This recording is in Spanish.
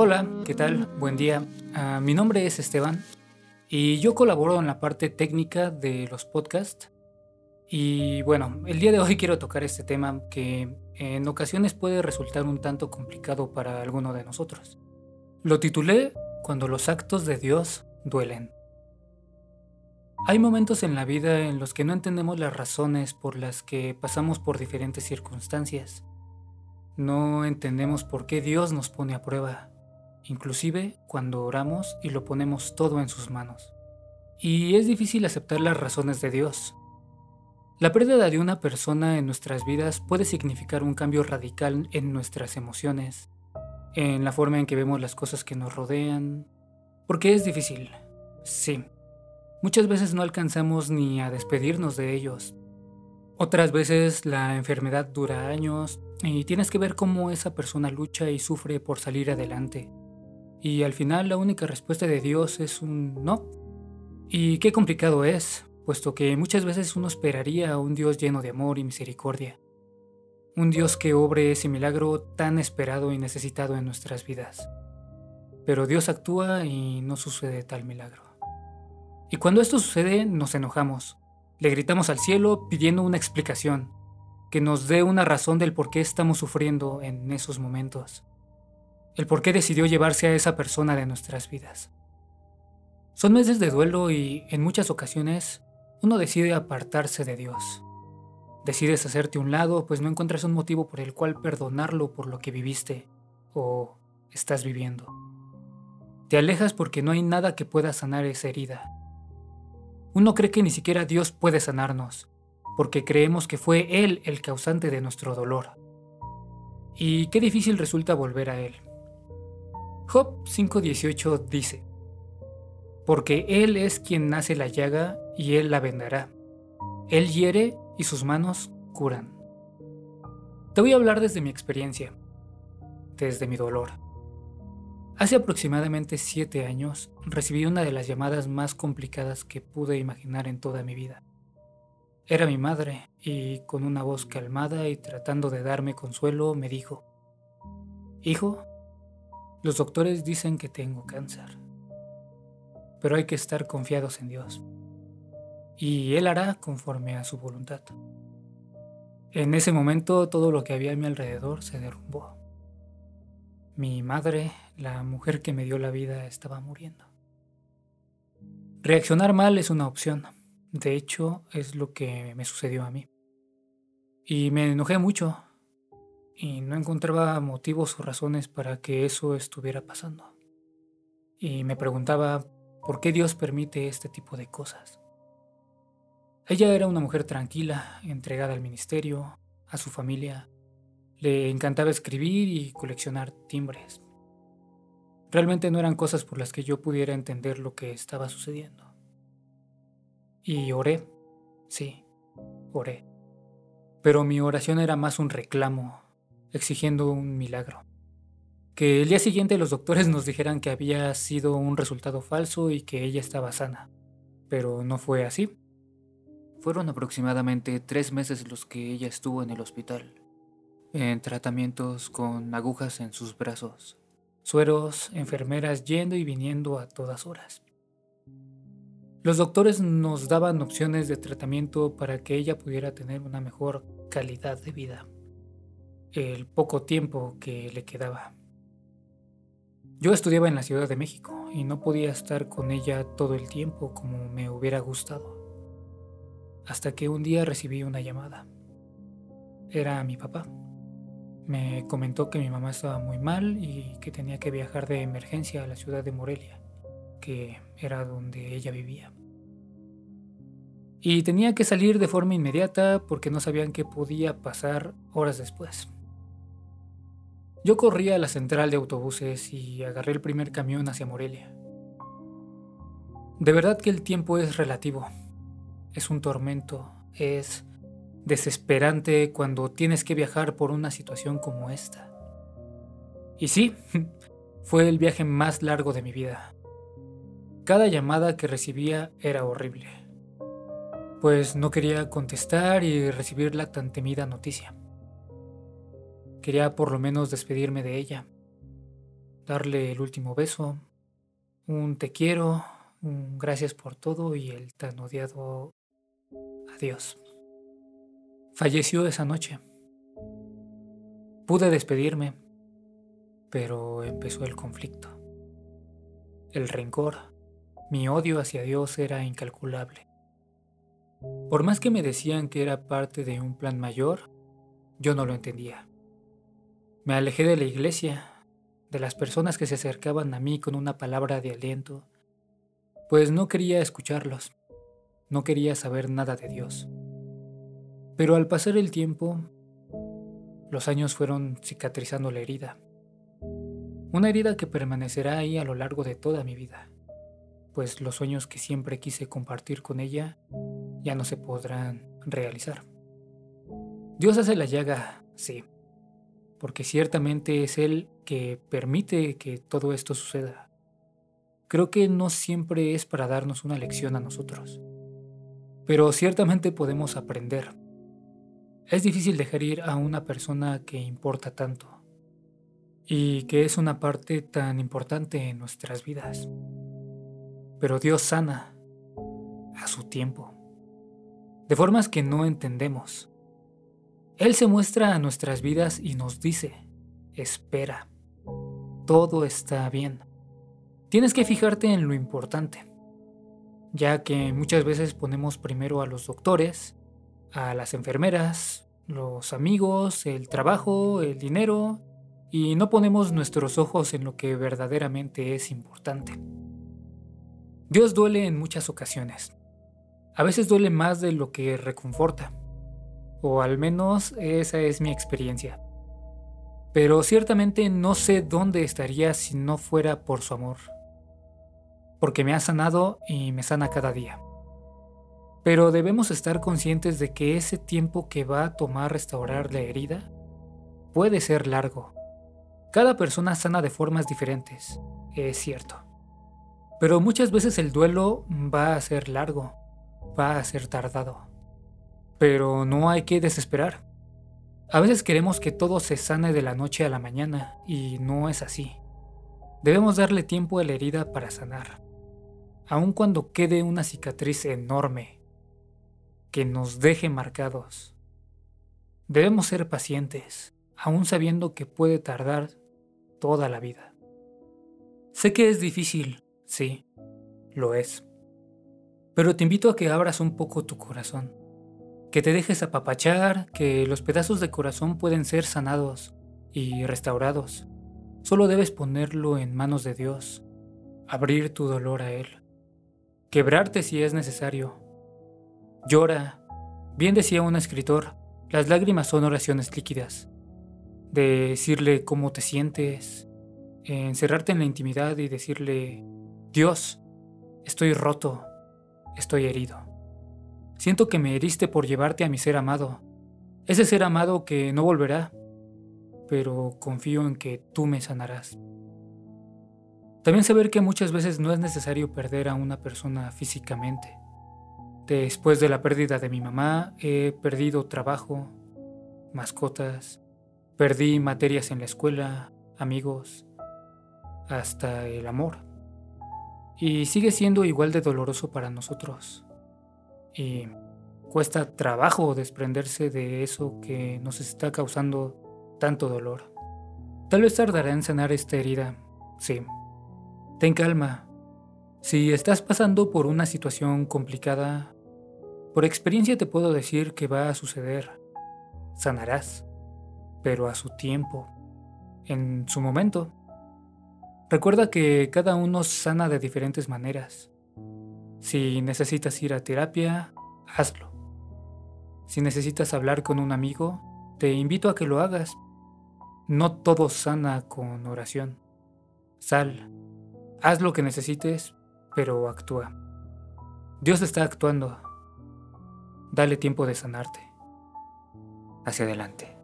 Hola, ¿qué tal? Buen día. Ah, mi nombre es Esteban y yo colaboro en la parte técnica de los podcasts. Y bueno, el día de hoy quiero tocar este tema que en ocasiones puede resultar un tanto complicado para alguno de nosotros. Lo titulé Cuando los actos de Dios duelen. Hay momentos en la vida en los que no entendemos las razones por las que pasamos por diferentes circunstancias. No entendemos por qué Dios nos pone a prueba inclusive cuando oramos y lo ponemos todo en sus manos. Y es difícil aceptar las razones de Dios. La pérdida de una persona en nuestras vidas puede significar un cambio radical en nuestras emociones, en la forma en que vemos las cosas que nos rodean, porque es difícil, sí. Muchas veces no alcanzamos ni a despedirnos de ellos. Otras veces la enfermedad dura años y tienes que ver cómo esa persona lucha y sufre por salir adelante. Y al final la única respuesta de Dios es un no. Y qué complicado es, puesto que muchas veces uno esperaría a un Dios lleno de amor y misericordia. Un Dios que obre ese milagro tan esperado y necesitado en nuestras vidas. Pero Dios actúa y no sucede tal milagro. Y cuando esto sucede nos enojamos. Le gritamos al cielo pidiendo una explicación, que nos dé una razón del por qué estamos sufriendo en esos momentos el por qué decidió llevarse a esa persona de nuestras vidas. Son meses de duelo y en muchas ocasiones uno decide apartarse de Dios. Decides hacerte un lado pues no encuentras un motivo por el cual perdonarlo por lo que viviste o estás viviendo. Te alejas porque no hay nada que pueda sanar esa herida. Uno cree que ni siquiera Dios puede sanarnos, porque creemos que fue Él el causante de nuestro dolor. Y qué difícil resulta volver a Él. Job 5:18 dice, Porque Él es quien nace la llaga y Él la vendará. Él hiere y sus manos curan. Te voy a hablar desde mi experiencia, desde mi dolor. Hace aproximadamente siete años recibí una de las llamadas más complicadas que pude imaginar en toda mi vida. Era mi madre y con una voz calmada y tratando de darme consuelo me dijo, Hijo, los doctores dicen que tengo cáncer, pero hay que estar confiados en Dios, y Él hará conforme a su voluntad. En ese momento todo lo que había a mi alrededor se derrumbó. Mi madre, la mujer que me dio la vida, estaba muriendo. Reaccionar mal es una opción. De hecho, es lo que me sucedió a mí. Y me enojé mucho y no encontraba motivos o razones para que eso estuviera pasando. Y me preguntaba por qué Dios permite este tipo de cosas. Ella era una mujer tranquila, entregada al ministerio, a su familia. Le encantaba escribir y coleccionar timbres. Realmente no eran cosas por las que yo pudiera entender lo que estaba sucediendo. Y oré, sí, oré. Pero mi oración era más un reclamo exigiendo un milagro. Que el día siguiente los doctores nos dijeran que había sido un resultado falso y que ella estaba sana. Pero no fue así. Fueron aproximadamente tres meses los que ella estuvo en el hospital, en tratamientos con agujas en sus brazos, sueros, enfermeras yendo y viniendo a todas horas. Los doctores nos daban opciones de tratamiento para que ella pudiera tener una mejor calidad de vida el poco tiempo que le quedaba. Yo estudiaba en la Ciudad de México y no podía estar con ella todo el tiempo como me hubiera gustado. Hasta que un día recibí una llamada. Era mi papá. Me comentó que mi mamá estaba muy mal y que tenía que viajar de emergencia a la ciudad de Morelia, que era donde ella vivía. Y tenía que salir de forma inmediata porque no sabían qué podía pasar horas después. Yo corrí a la central de autobuses y agarré el primer camión hacia Morelia. De verdad que el tiempo es relativo. Es un tormento, es desesperante cuando tienes que viajar por una situación como esta. Y sí, fue el viaje más largo de mi vida. Cada llamada que recibía era horrible, pues no quería contestar y recibir la tan temida noticia. Quería por lo menos despedirme de ella. darle el último beso, un te quiero, un gracias por todo y el tan odiado adiós. Falleció esa noche. Pude despedirme, pero empezó el conflicto. El rencor, mi odio hacia Dios era incalculable. Por más que me decían que era parte de un plan mayor, yo no lo entendía. Me alejé de la iglesia, de las personas que se acercaban a mí con una palabra de aliento, pues no quería escucharlos, no quería saber nada de Dios. Pero al pasar el tiempo, los años fueron cicatrizando la herida. Una herida que permanecerá ahí a lo largo de toda mi vida, pues los sueños que siempre quise compartir con ella ya no se podrán realizar. Dios hace la llaga, sí, porque ciertamente es Él que permite que todo esto suceda. Creo que no siempre es para darnos una lección a nosotros, pero ciertamente podemos aprender. Es difícil dejar ir a una persona que importa tanto y que es una parte tan importante en nuestras vidas. Pero Dios sana a su tiempo de formas que no entendemos. Él se muestra a nuestras vidas y nos dice, espera, todo está bien. Tienes que fijarte en lo importante, ya que muchas veces ponemos primero a los doctores, a las enfermeras, los amigos, el trabajo, el dinero, y no ponemos nuestros ojos en lo que verdaderamente es importante. Dios duele en muchas ocasiones, a veces duele más de lo que reconforta. O al menos esa es mi experiencia. Pero ciertamente no sé dónde estaría si no fuera por su amor. Porque me ha sanado y me sana cada día. Pero debemos estar conscientes de que ese tiempo que va a tomar restaurar la herida puede ser largo. Cada persona sana de formas diferentes, es cierto. Pero muchas veces el duelo va a ser largo va a ser tardado. Pero no hay que desesperar. A veces queremos que todo se sane de la noche a la mañana y no es así. Debemos darle tiempo a la herida para sanar, aun cuando quede una cicatriz enorme que nos deje marcados. Debemos ser pacientes, aun sabiendo que puede tardar toda la vida. Sé que es difícil, sí, lo es. Pero te invito a que abras un poco tu corazón, que te dejes apapachar, que los pedazos de corazón pueden ser sanados y restaurados. Solo debes ponerlo en manos de Dios, abrir tu dolor a Él, quebrarte si es necesario. Llora. Bien decía un escritor, las lágrimas son oraciones líquidas. decirle cómo te sientes, encerrarte en la intimidad y decirle, Dios, estoy roto, estoy herido. Siento que me heriste por llevarte a mi ser amado, ese ser amado que no volverá, pero confío en que tú me sanarás. También saber que muchas veces no es necesario perder a una persona físicamente. Después de la pérdida de mi mamá, he perdido trabajo, mascotas, perdí materias en la escuela, amigos, hasta el amor y sigue siendo igual de doloroso para nosotros. Y cuesta trabajo desprenderse de eso que nos está causando tanto dolor. Tal vez tardará en sanar esta herida, sí. Ten calma. Si estás pasando por una situación complicada, por experiencia te puedo decir que va a suceder. Sanarás, pero a su tiempo, en su momento. Recuerda que cada uno sana de diferentes maneras. Si necesitas ir a terapia, hazlo. Si necesitas hablar con un amigo, te invito a que lo hagas. No todo sana con oración. Sal, haz lo que necesites, pero actúa. Dios está actuando. Dale tiempo de sanarte. Hacia adelante.